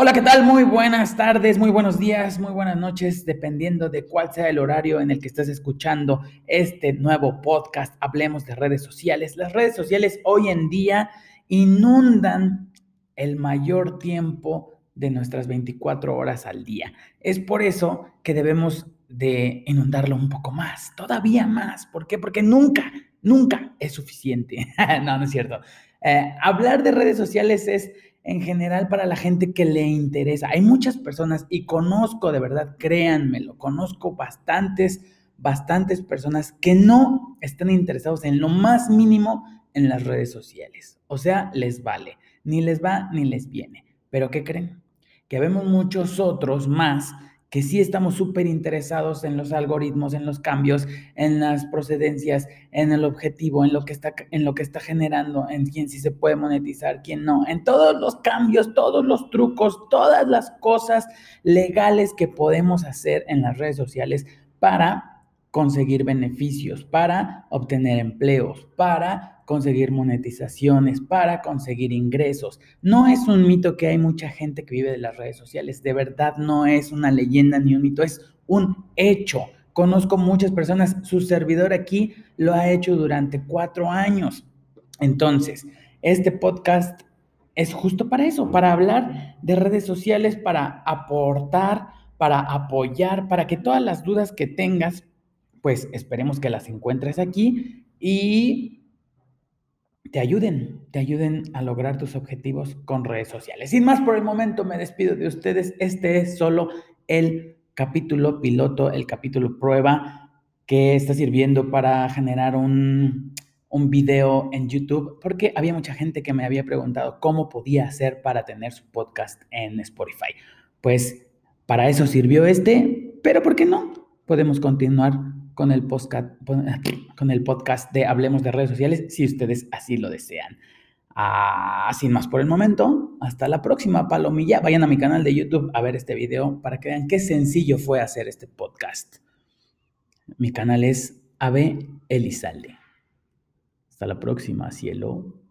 Hola, ¿qué tal? Muy buenas tardes, muy buenos días, muy buenas noches, dependiendo de cuál sea el horario en el que estés escuchando este nuevo podcast. Hablemos de redes sociales. Las redes sociales hoy en día inundan el mayor tiempo de nuestras 24 horas al día. Es por eso que debemos de inundarlo un poco más, todavía más. ¿Por qué? Porque nunca, nunca es suficiente. no, no es cierto. Eh, hablar de redes sociales es en general para la gente que le interesa. Hay muchas personas y conozco de verdad, créanmelo, conozco bastantes, bastantes personas que no están interesados en lo más mínimo en las redes sociales. O sea, les vale, ni les va ni les viene. Pero ¿qué creen? Que vemos muchos otros más que sí estamos súper interesados en los algoritmos, en los cambios, en las procedencias, en el objetivo, en lo que está, en lo que está generando, en quién sí se puede monetizar, quién no, en todos los cambios, todos los trucos, todas las cosas legales que podemos hacer en las redes sociales para conseguir beneficios, para obtener empleos, para conseguir monetizaciones, para conseguir ingresos. No es un mito que hay mucha gente que vive de las redes sociales, de verdad no es una leyenda ni un mito, es un hecho. Conozco muchas personas, su servidor aquí lo ha hecho durante cuatro años. Entonces, este podcast es justo para eso, para hablar de redes sociales, para aportar, para apoyar, para que todas las dudas que tengas, pues esperemos que las encuentres aquí y te ayuden, te ayuden a lograr tus objetivos con redes sociales. Sin más por el momento, me despido de ustedes. Este es solo el capítulo piloto, el capítulo prueba que está sirviendo para generar un, un video en YouTube, porque había mucha gente que me había preguntado cómo podía hacer para tener su podcast en Spotify. Pues para eso sirvió este, pero ¿por qué no? Podemos continuar con el, podcast, con el podcast de Hablemos de redes sociales si ustedes así lo desean. Ah, sin más por el momento, hasta la próxima palomilla. Vayan a mi canal de YouTube a ver este video para que vean qué sencillo fue hacer este podcast. Mi canal es Ave Elizalde. Hasta la próxima, cielo.